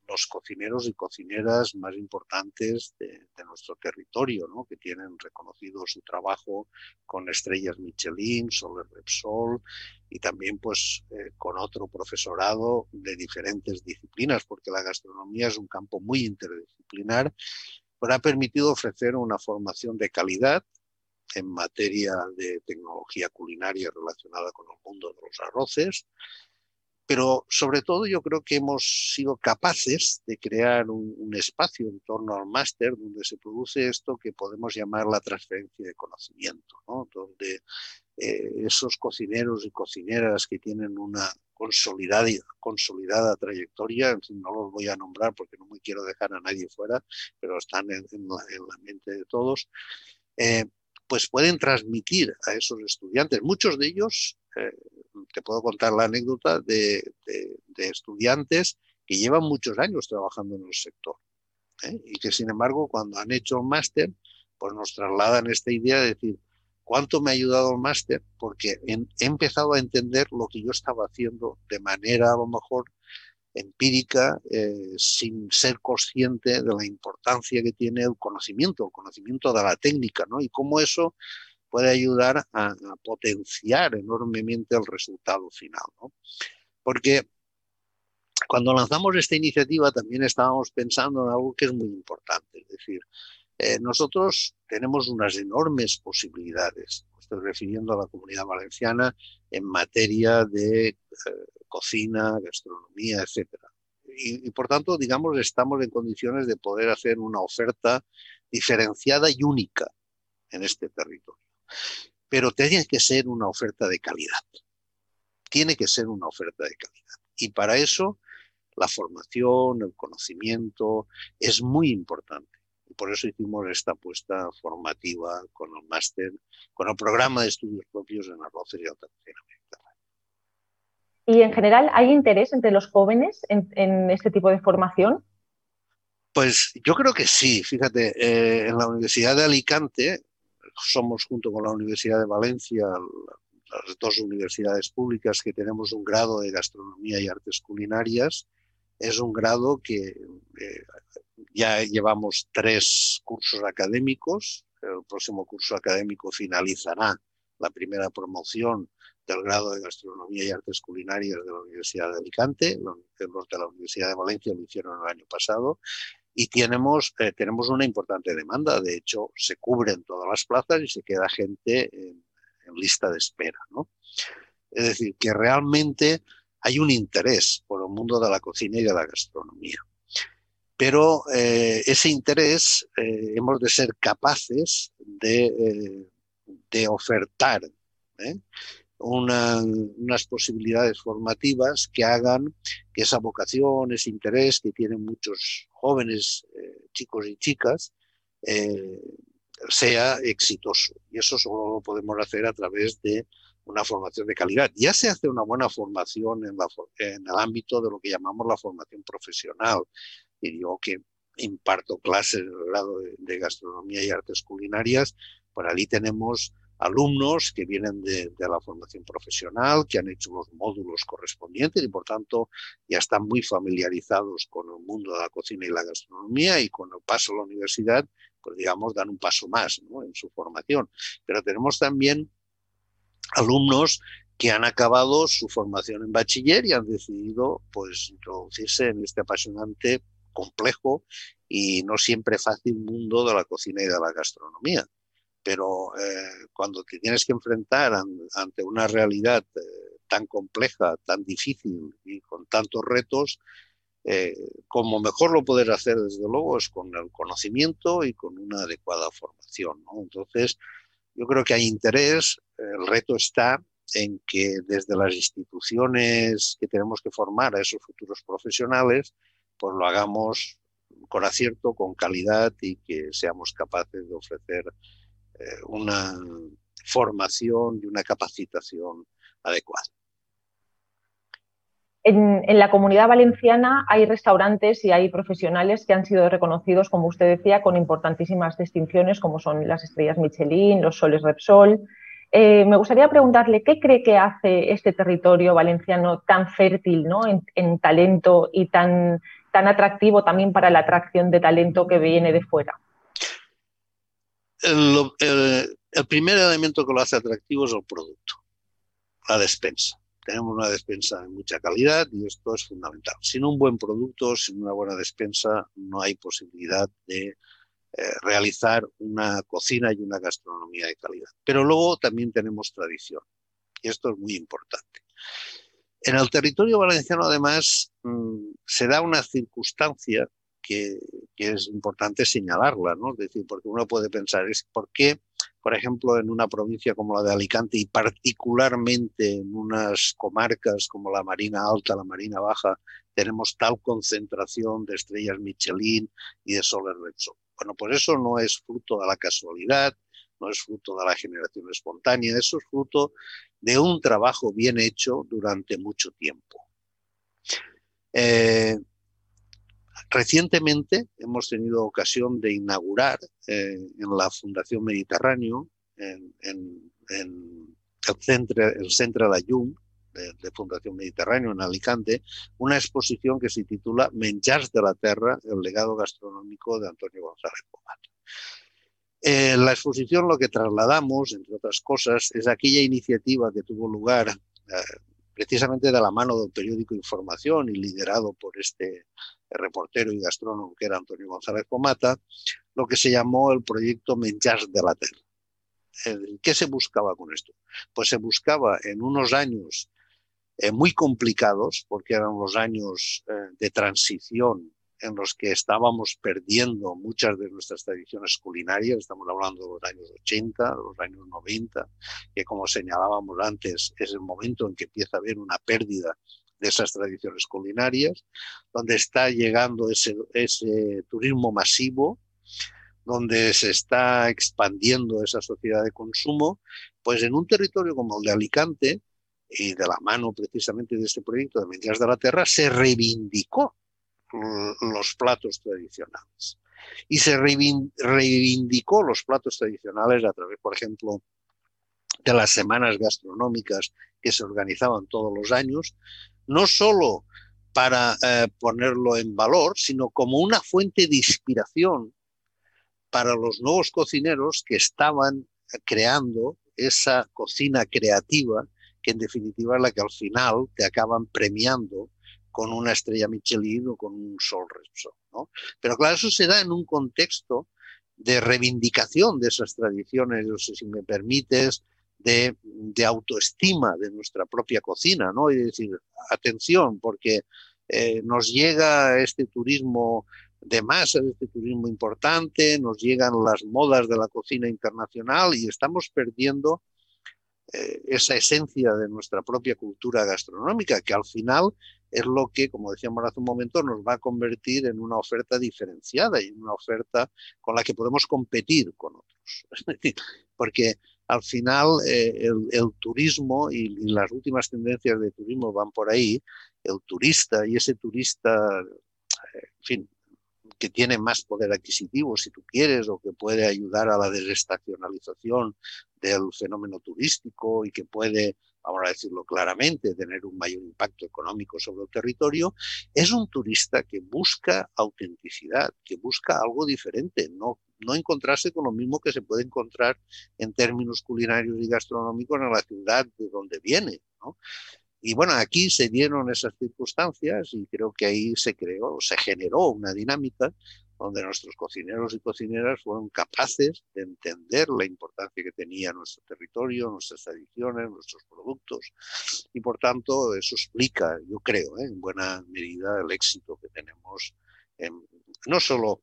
los cocineros y cocineras más importantes de, nuestro territorio, ¿no? que tienen reconocido su trabajo con estrellas Michelin, Soler Repsol y también pues eh, con otro profesorado de diferentes disciplinas, porque la gastronomía es un campo muy interdisciplinar, pero ha permitido ofrecer una formación de calidad en materia de tecnología culinaria relacionada con el mundo de los arroces, pero sobre todo yo creo que hemos sido capaces de crear un, espacio en torno al máster donde se produce esto que podemos llamar la transferencia de conocimiento, donde eh, esos cocineros y cocineras que tienen una consolidada, consolidada trayectoria, en fin, no los voy a nombrar porque no me quiero dejar a nadie fuera, pero están en, la, mente de todos, eh, pues pueden transmitir a esos estudiantes, muchos de ellos eh, te puedo contar la anécdota de, estudiantes que llevan muchos años trabajando en el sector ¿eh? y que sin embargo cuando han hecho el máster pues nos trasladan esta idea de decir cuánto me ha ayudado el máster porque he empezado a entender lo que yo estaba haciendo de manera a lo mejor empírica eh, sin ser consciente de la importancia que tiene el conocimiento, el conocimiento de la técnica, ¿no? Y cómo eso puede ayudar a, potenciar enormemente el resultado final. Porque cuando lanzamos esta iniciativa también estábamos pensando en algo que es muy importante, es decir, eh, nosotros tenemos unas enormes posibilidades, estoy refiriendo a la comunidad valenciana, en materia de eh, cocina, gastronomía, etc. y, por tanto, digamos, estamos en condiciones de poder hacer una oferta diferenciada y única en este territorio. Pero tiene que ser una oferta de calidad. Tiene que ser una oferta de calidad. Y para eso la formación, el conocimiento es muy importante. Y por eso hicimos esta apuesta formativa con el máster, con el programa de estudios propios en arroces y alta cocina ¿Y en general hay interés entre los jóvenes en, este tipo de formación? Pues yo creo que sí. Fíjate, eh, en la Universidad de Alicante somos junto con la Universidad de Valencia las dos universidades públicas que tenemos un grado de gastronomía y artes culinarias. Es un grado que eh, ya llevamos tres cursos académicos. El próximo curso académico finalizará la primera promoción del grado de gastronomía y artes culinarias de la Universidad de Alicante. Los de la Universidad de Valencia lo hicieron el año pasado y tenemos, eh, tenemos una importante demanda. De hecho, se cubren todas las plazas y se queda gente en, lista de espera. ¿no? Es decir, que realmente hay un interés por el mundo de la cocina y de la gastronomía. Pero eh, ese interés eh, hemos de ser capaces de, de ofertar unas posibilidades formativas que hagan que esa vocación, ese interés que tienen muchos jóvenes, eh, chicos y chicas, eh, sea exitoso. Y eso solo lo podemos hacer a través de una formación de calidad. Ya se hace una buena formación en, el ámbito de lo que llamamos la formación profesional. Y digo que imparto clases en el grado de, de gastronomía y artes culinarias, por allí tenemos alumnos que vienen de, la formación profesional, que han hecho los módulos correspondientes y por tanto ya están muy familiarizados con el mundo de la cocina y la gastronomía y con el paso a la universidad, pues digamos, dan un paso más en su formación. Pero tenemos también alumnos que han acabado su formación en bachiller y han decidido pues introducirse en este apasionante, complejo y no siempre fácil mundo de la cocina y de la gastronomía pero eh, cuando te tienes que enfrentar ante una realidad eh, tan compleja, tan difícil y con tantos retos, eh, como mejor lo poder hacer, desde luego, es con el conocimiento y con una adecuada formación. Entonces, yo creo que hay interés, el reto está en que desde las instituciones que tenemos que formar a esos futuros profesionales, pues lo hagamos con acierto, con calidad y que seamos capaces de ofrecer eh, una formación y una capacitación adecuada. En, la comunidad valenciana hay restaurantes y hay profesionales que han sido reconocidos, como usted decía, con importantísimas distinciones, como son las estrellas Michelin, los soles Repsol. Eh, me gustaría preguntarle qué cree que hace este territorio valenciano tan fértil ¿no? en, talento y tan, tan atractivo también para la atracción de talento que viene de fuera el, primer elemento que lo hace atractivo es el producto, la despensa. Tenemos una despensa de mucha calidad y esto es fundamental. Sin un buen producto, sin una buena despensa, no hay posibilidad de eh, realizar una cocina y una gastronomía de calidad. Pero luego también tenemos tradición y esto es muy importante. En el territorio valenciano, además, mm, se da una circunstancia que, es importante señalarla, ¿no? Es decir, porque uno puede pensar, es por qué, por ejemplo, en una provincia como la de Alicante y particularmente en unas comarcas como la Marina Alta, la Marina Baja, tenemos tal concentración de estrellas Michelin y de soles Repsol. Bueno, pues eso no es fruto de la casualidad, no es fruto de la generación espontánea, eso es fruto de un trabajo bien hecho durante mucho tiempo. Eh, Recientemente hemos tenido ocasión de inaugurar eh, en la Fundación Mediterráneo, en, el, centro, el Centre de Llum, de, Fundación Mediterráneo en Alicante, una exposición que se titula Menjars de la Terra, el legado gastronómico de Antonio González Pomato. En la exposición lo que trasladamos, entre otras cosas, es aquella iniciativa que tuvo lugar eh, precisamente de la mano del periódico Información y liderado por este reportero y gastrónomo que era Antonio González Comata, lo que se llamó el proyecto Menjars de la Terra. ¿Qué se buscaba con esto? Pues se buscaba en unos años eh, muy complicados, porque eran los años eh, de transición en los que estábamos perdiendo muchas de nuestras tradiciones culinarias, estamos hablando de los años 80, los años 90, que como señalábamos antes es el momento en que empieza a haber una pérdida de esas tradiciones culinarias, donde está llegando ese, ese turismo masivo, donde se está expandiendo esa sociedad de consumo, pues en un territorio como el de Alicante, y de la mano precisamente de este proyecto de Mentiras de la Tierra, se reivindicó los platos tradicionales. Y se reivindicó los platos tradicionales a través, por ejemplo, de las semanas gastronómicas que se organizaban todos los años, no solo para eh, ponerlo en valor, sino como una fuente de inspiración para los nuevos cocineros que estaban creando esa cocina creativa que en definitiva es la que al final te acaban premiando con una estrella Michelin o con un sol Repsol. ¿no? Pero claro, eso se da en un contexto de reivindicación de esas tradiciones, no sé si me permites, de, autoestima de nuestra propia cocina, ¿no? Y decir, atención, porque eh, nos llega este turismo de masa, este turismo importante, nos llegan las modas de la cocina internacional y estamos perdiendo eh, esa esencia de nuestra propia cultura gastronómica, que al final es lo que, como decíamos hace un momento, nos va a convertir en una oferta diferenciada y en una oferta con la que podemos competir con otros. Porque al final eh, el, turismo y, las últimas tendencias de turismo van por ahí, el turista y ese turista, eh, en fin, que tiene más poder adquisitivo, si tú quieres, o que puede ayudar a la desestacionalización del fenómeno turístico y que puede, vamos a decirlo claramente, tener un mayor impacto económico sobre el territorio, es un turista que busca autenticidad, que busca algo diferente, no, no encontrarse con lo mismo que se puede encontrar en términos culinarios y gastronómicos en la ciudad de donde viene. ¿no? Y bueno, aquí se dieron esas circunstancias y creo que ahí se creó, se generó una dinámica donde nuestros cocineros y cocineras fueron capaces de entender la importancia que tenía nuestro territorio, nuestras tradiciones, nuestros productos. Y por tanto, eso explica, yo creo, ¿eh? en buena medida el éxito que tenemos. no solo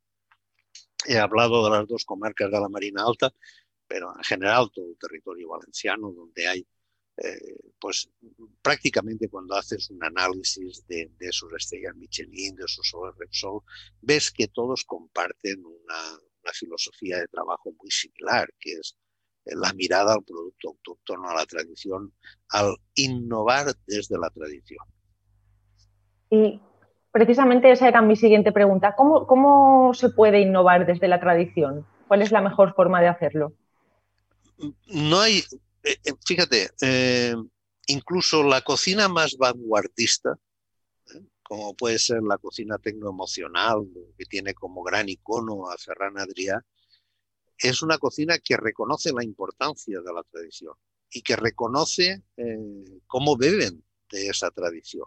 he hablado de las dos comarcas de la Marina Alta, pero en general todo el territorio valenciano, donde hay eh, pues prácticamente cuando haces un análisis de, de, esos estrellas Michelin, de esos soles Repsol, ves que todos comparten una, filosofía de trabajo muy similar, que es la mirada al producto autóctono, a la tradición, al innovar desde la tradición. Y precisamente esa era mi siguiente pregunta. ¿Cómo, cómo se puede innovar desde la tradición? ¿Cuál es la mejor forma de hacerlo? No hay, eh, eh, fíjate, eh, incluso la cocina más vanguardista, como puede ser la cocina tecnoemocional, que tiene como gran icono a Ferran Adrià, es una cocina que reconoce la importancia de la tradición y que reconoce cómo beben de esa tradición.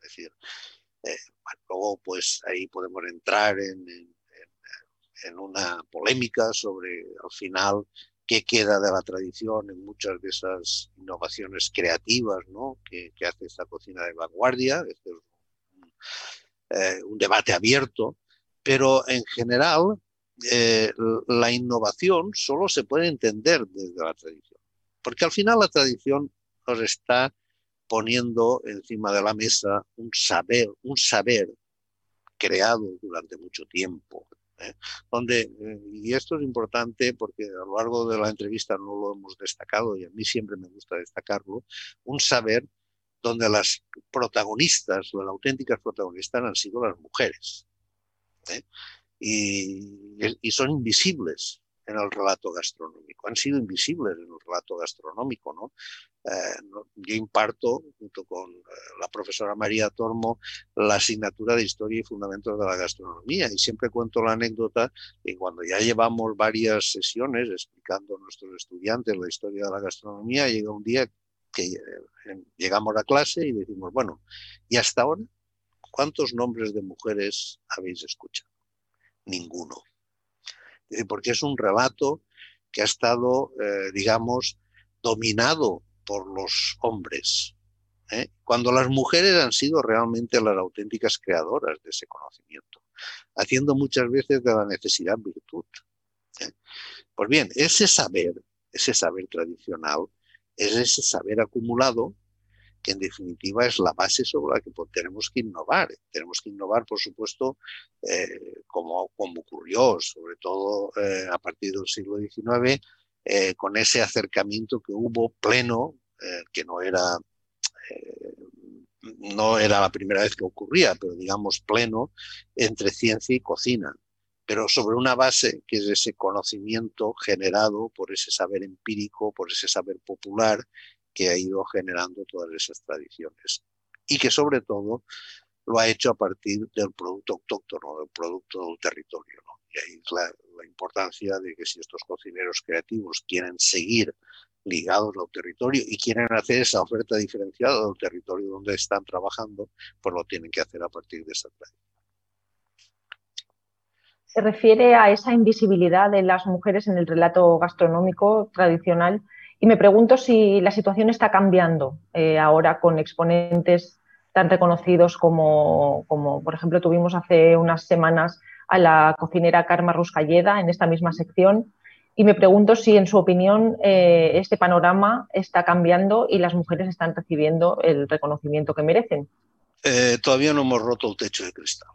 Es decir, luego pues ahí podemos entrar en, en, una polémica sobre al final qué queda de la tradición en muchas de esas innovaciones creativas ¿no? que, hace esta cocina de vanguardia. Este es un, eh, debate abierto, pero en general eh, la innovación solo se puede entender desde la tradición, porque al final la tradición nos está poniendo encima de la mesa un saber, un saber creado durante mucho tiempo, ¿eh? donde, eh, y esto es importante porque a lo largo de la entrevista no lo hemos destacado y a mí siempre me gusta destacarlo, un saber donde las protagonistas, las auténticas protagonistas han sido las mujeres. ¿eh? Y, y, son invisibles en el relato gastronómico, han sido invisibles en el relato gastronómico. ¿no? Eh, yo imparto, junto con eh, la profesora María Tormo, la asignatura de Historia y Fundamentos de la Gastronomía. Y siempre cuento la anécdota que cuando ya llevamos varias sesiones explicando a nuestros estudiantes la historia de la gastronomía, llega un día que eh, llegamos a clase y decimos, bueno, ¿y hasta ahora cuántos nombres de mujeres habéis escuchado? Ninguno. Porque es un relato que ha estado, digamos, dominado por los hombres, ¿eh? cuando las mujeres han sido realmente las auténticas creadoras de ese conocimiento, haciendo muchas veces de la necesidad virtud. ¿eh? Pues bien, ese saber, ese saber tradicional, es ese saber acumulado que en definitiva es la base sobre la que tenemos que innovar. Tenemos que innovar, por supuesto, eh, como, como ocurrió, sobre todo a partir del siglo XIX, eh, con ese acercamiento que hubo pleno, eh, que no era, eh, no era la primera vez que ocurría, pero digamos pleno, entre ciencia y cocina, pero sobre una base que es ese conocimiento generado por ese saber empírico, por ese saber popular que ha ido generando todas esas tradiciones y que sobre todo lo ha hecho a partir del producto autóctono, del producto del territorio. Y ahí es la, importancia de que si estos cocineros creativos quieren seguir ligados al territorio y quieren hacer esa oferta diferenciada del territorio donde están trabajando, pues lo tienen que hacer a partir de esa tradición. Se refiere a esa invisibilidad de las mujeres en el relato gastronómico tradicional y me pregunto si la situación está cambiando eh, ahora con exponentes tan reconocidos como, como, por ejemplo, tuvimos hace unas semanas a la cocinera Karma Ruscalleda en esta misma sección y me pregunto si, en su opinión, eh, este panorama está cambiando y las mujeres están recibiendo el reconocimiento que merecen. Eh, todavía no hemos roto el techo de cristal.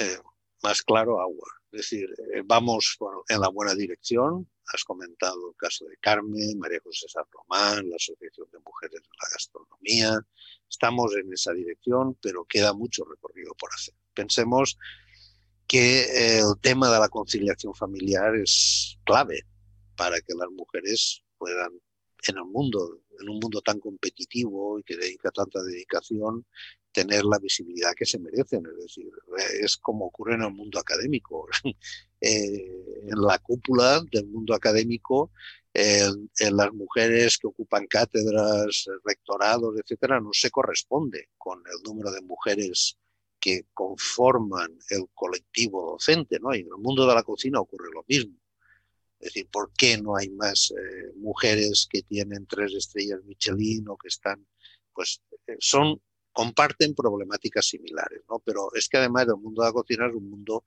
Eh, más claro, agua. Es decir, vamos en la buena dirección. Has comentado el caso de Carmen, María José San Román, la Asociación de Mujeres en la Gastronomía. Estamos en esa dirección, pero queda mucho recorrido por hacer. Pensemos que eh, el tema de la conciliación familiar es clave para que las mujeres puedan, en el mundo, en un mundo tan competitivo y que dedica tanta dedicación, tener la visibilidad que se merecen. Es decir, es como ocurre en el mundo académico. Eh, en la cúpula del mundo académico, en las mujeres que ocupan cátedras, rectorados, etcétera, no se corresponde con el número de mujeres que conforman el colectivo docente, ¿no? Y en el mundo de la cocina ocurre lo mismo. Es decir, ¿por qué no hay más eh, mujeres que tienen tres estrellas Michelin o que están, pues, eh, son, comparten problemáticas similares, ¿no? Pero es que además el mundo de la cocina es un mundo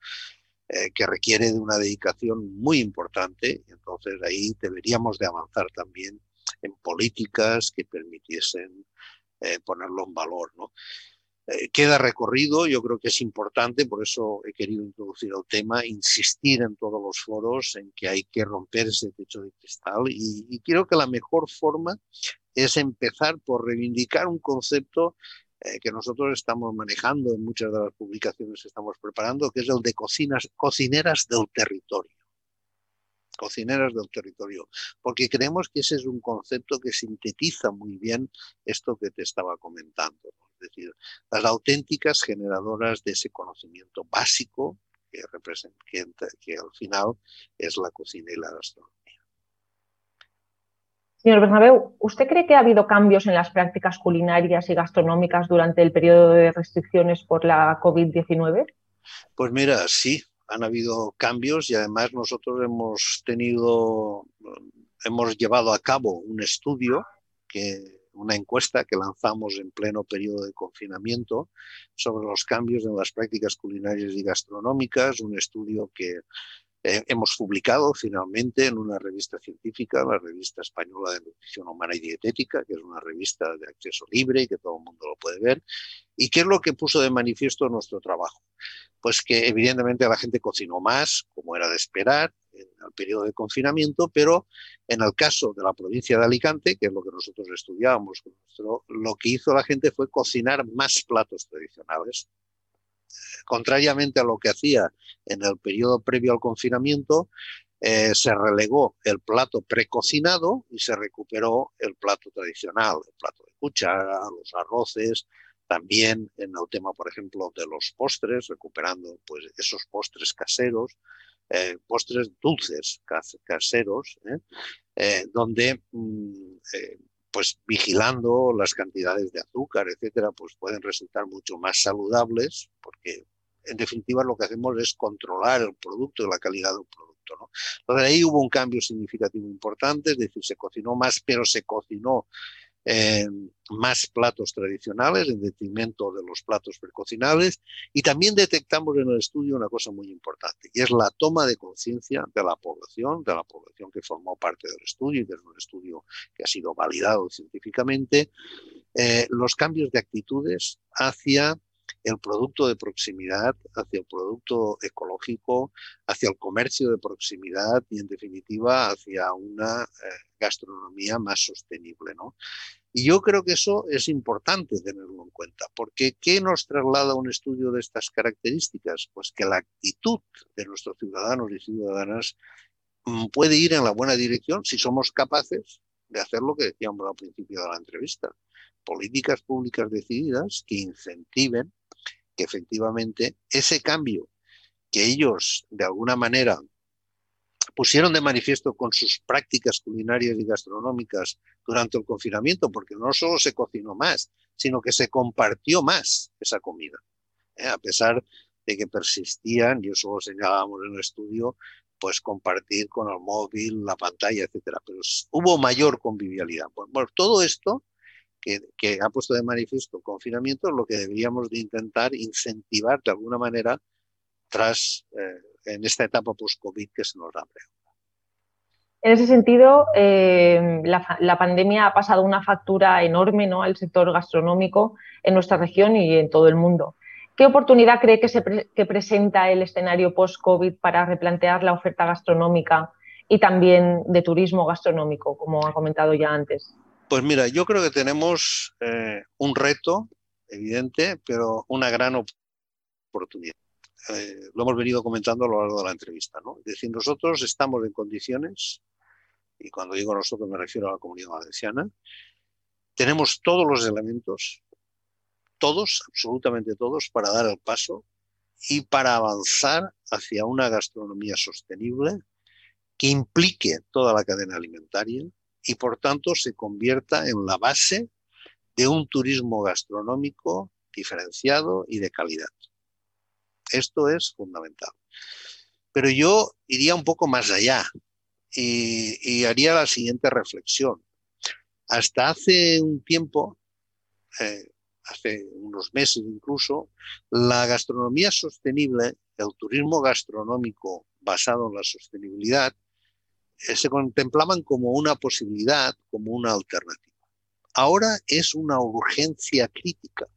eh, que requiere de una dedicación muy importante entonces ahí deberíamos de avanzar también en políticas que permitiesen ponerlo en valor, ¿no? Eh, queda recorrido, yo creo que es importante, por eso he querido introducir el tema, insistir en todos los foros en que hay que romper ese techo de cristal y, y creo que la mejor forma es empezar por reivindicar un concepto eh, que nosotros estamos manejando en muchas de las publicaciones que estamos preparando, que es el de cocinas, cocineras del territorio. Cocineras del territorio, porque creemos que ese es un concepto que sintetiza muy bien esto que te estaba comentando, decir, las auténticas generadoras de ese conocimiento básico que, representa, que, al final es la cocina y la gastronomía. Señor Bernabeu, ¿usted cree que ha habido cambios en las prácticas culinarias y gastronómicas durante el periodo de restricciones por la COVID-19? Pues mira, sí, han habido cambios y además nosotros hemos tenido, hemos llevado a cabo un estudio, que, una encuesta que lanzamos en pleno periodo de confinamiento sobre los cambios en las prácticas culinarias y gastronómicas, un estudio que eh, hemos publicado finalmente en una revista científica, la revista española de nutrición humana y dietética, que es una revista de acceso libre y que todo el mundo lo puede ver. ¿Y qué es lo que puso de manifiesto nuestro trabajo? Pues que evidentemente la gente cocinó más, como era de esperar, en el periodo de confinamiento, pero en el caso de la provincia de Alicante, que es lo que nosotros estudiábamos, lo que hizo la gente fue cocinar más platos tradicionales, contrariamente a lo que hacía en el periodo previo al confinamiento, eh, se relegó el plato precocinado y se recuperó el plato tradicional, el plato de cuchara, los arroces, también en el tema, por ejemplo, de los postres, recuperando pues, esos postres caseros, eh, postres dulces caseros, ¿eh? donde mm, pues vigilando las cantidades de azúcar, etcétera, pues pueden resultar mucho más saludables, porque en definitiva lo que hacemos es controlar el producto y la calidad del producto. ¿no? Entonces ahí hubo un cambio significativo importante, es decir, se cocinó más, pero se cocinó eh, más platos tradicionales en detrimento de los platos precocinables y también detectamos en el estudio una cosa muy importante y es la toma de conciencia de la población, de la población que formó parte del estudio y que un estudio que ha sido validado científicamente, eh, los cambios de actitudes hacia el producto de proximidad, hacia el producto ecológico, hacia el comercio de proximidad y en definitiva hacia una eh, gastronomía más sostenible. ¿no? Y yo creo que eso es importante tenerlo en cuenta, porque ¿qué nos traslada un estudio de estas características? Pues que la actitud de nuestros ciudadanos y ciudadanas mm, puede ir en la buena dirección si somos capaces de hacer lo que decíamos al principio de la entrevista. Políticas públicas decididas que incentiven que efectivamente ese cambio que ellos de alguna manera pusieron de manifiesto con sus prácticas culinarias y gastronómicas durante el confinamiento, porque no solo se cocinó más, sino que se compartió más esa comida. ¿eh? A pesar de que persistían, y eso lo señalábamos en el estudio, pues compartir con el móvil, la pantalla, etcétera. Pero hubo mayor convivialidad. Bueno, todo esto que, ha puesto de manifiesto el confinamiento lo que deberíamos de intentar incentivar de alguna manera tras eh, en esta etapa post-COVID que se nos abre. En ese sentido, eh, la, pandemia ha pasado una factura enorme ¿no? al sector gastronómico en nuestra región y en todo el mundo. ¿Qué oportunidad cree que, se presenta el escenario post-COVID para replantear la oferta gastronómica y también de turismo gastronómico, como ha comentado ya antes? Pues mira, yo creo que tenemos eh, un reto evidente, pero una gran oportunidad. Eh, lo hemos venido comentando a lo largo de la entrevista. ¿no? Es decir, nosotros estamos en condiciones, y cuando digo nosotros me refiero a la comunidad valenciana, tenemos todos los elementos todos, absolutamente todos, para dar el paso y para avanzar hacia una gastronomía sostenible que implique toda la cadena alimentaria y por tanto se convierta en la base de un turismo gastronómico diferenciado y de calidad. Esto es fundamental. Pero yo iría un poco más allá y, haría la siguiente reflexión. Hasta hace un tiempo, eh, hace unos meses incluso, la gastronomía sostenible, el turismo gastronómico basado en la sostenibilidad, se contemplaban como una posibilidad, como una alternativa. Ahora es una urgencia crítica.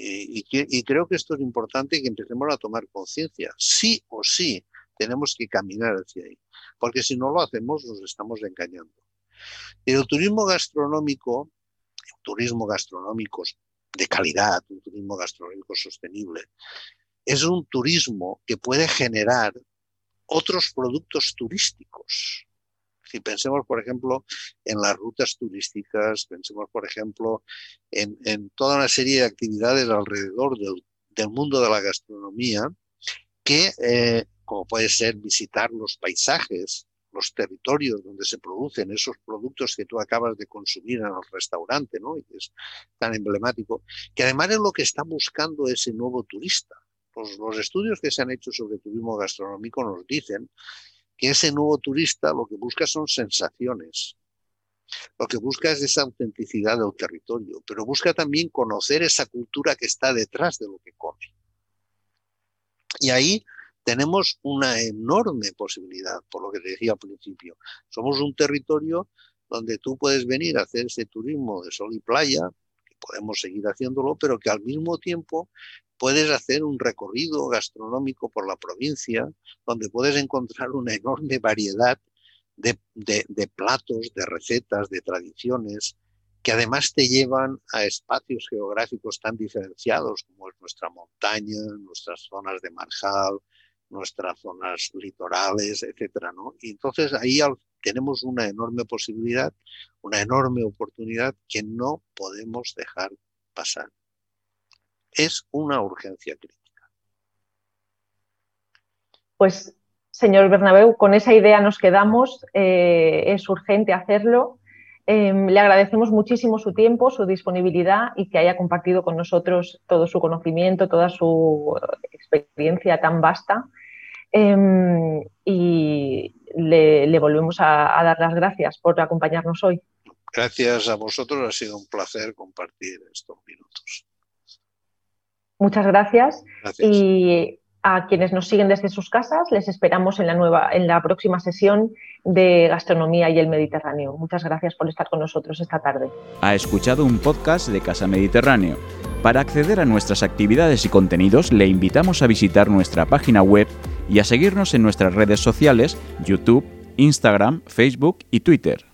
Y, y, creo que esto es importante que empecemos a tomar conciencia. Sí o sí tenemos que caminar hacia ahí, porque si no lo hacemos nos estamos engañando. El turismo gastronómico turismo gastronómico de calidad, un turismo gastronómico sostenible, es un turismo que puede generar otros productos turísticos. Si pensemos, por ejemplo, en las rutas turísticas, pensemos, por ejemplo, en, toda una serie de actividades alrededor del, mundo de la gastronomía, que, eh, como puede ser visitar los paisajes, los territorios donde se producen esos productos que tú acabas de consumir en el restaurante, ¿no? Y es tan emblemático, que además es lo que está buscando ese nuevo turista. Los estudios que se han hecho sobre turismo gastronómico nos dicen que ese nuevo turista lo que busca son sensaciones. Lo que busca es esa autenticidad del territorio, pero busca también conocer esa cultura que está detrás de lo que come. Y ahí tenemos una enorme posibilidad, por lo que te decía al principio. Somos un territorio donde tú puedes venir a hacer ese turismo de sol y playa, que podemos seguir haciéndolo, pero que al mismo tiempo puedes hacer un recorrido gastronómico por la provincia, donde puedes encontrar una enorme variedad de, platos, de recetas, de tradiciones, que además te llevan a espacios geográficos tan diferenciados como es nuestra montaña, nuestras zonas de marjal, nuestras zonas litorales, etcétera. Y entonces ahí tenemos una enorme posibilidad, una enorme oportunidad que no podemos dejar pasar. Es una urgencia crítica. Pues, señor Bernabeu, con esa idea nos quedamos. Eh, es urgente hacerlo. Em, le agradecemos muchísimo su tiempo, su disponibilidad y que haya compartido con nosotros todo su conocimiento, toda su experiencia tan vasta. Em, y le, volvemos a, dar las gracias por acompañarnos hoy. Gracias a vosotros, ha sido un placer compartir estos minutos. Muchas gracias. Y a quienes nos siguen desde sus casas, les esperamos en la nueva, en la próxima sesión de Gastronomía y el Mediterráneo. Muchas gracias por estar con nosotros esta tarde. Ha escuchado un podcast de Casa Mediterráneo. Para acceder a nuestras actividades y contenidos, le invitamos a visitar nuestra página web y a seguirnos en nuestras redes sociales, YouTube, Instagram, Facebook y Twitter.